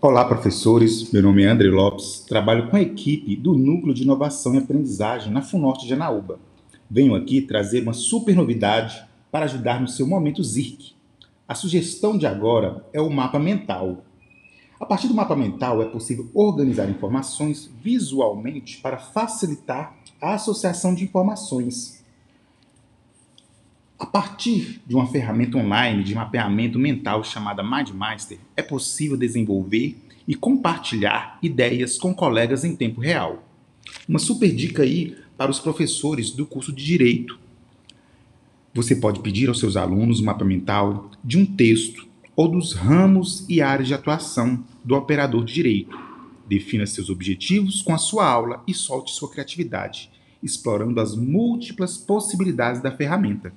Olá, professores. Meu nome é André Lopes. Trabalho com a equipe do Núcleo de Inovação e Aprendizagem na FUNORTE de Anaúba. Venho aqui trazer uma super novidade para ajudar no seu momento ZIRC. A sugestão de agora é o mapa mental. A partir do mapa mental é possível organizar informações visualmente para facilitar a associação de informações. A partir de uma ferramenta online de mapeamento mental chamada MindMaster, é possível desenvolver e compartilhar ideias com colegas em tempo real. Uma super dica aí para os professores do curso de Direito. Você pode pedir aos seus alunos o mapa mental de um texto ou dos ramos e áreas de atuação do operador de direito. Defina seus objetivos com a sua aula e solte sua criatividade, explorando as múltiplas possibilidades da ferramenta.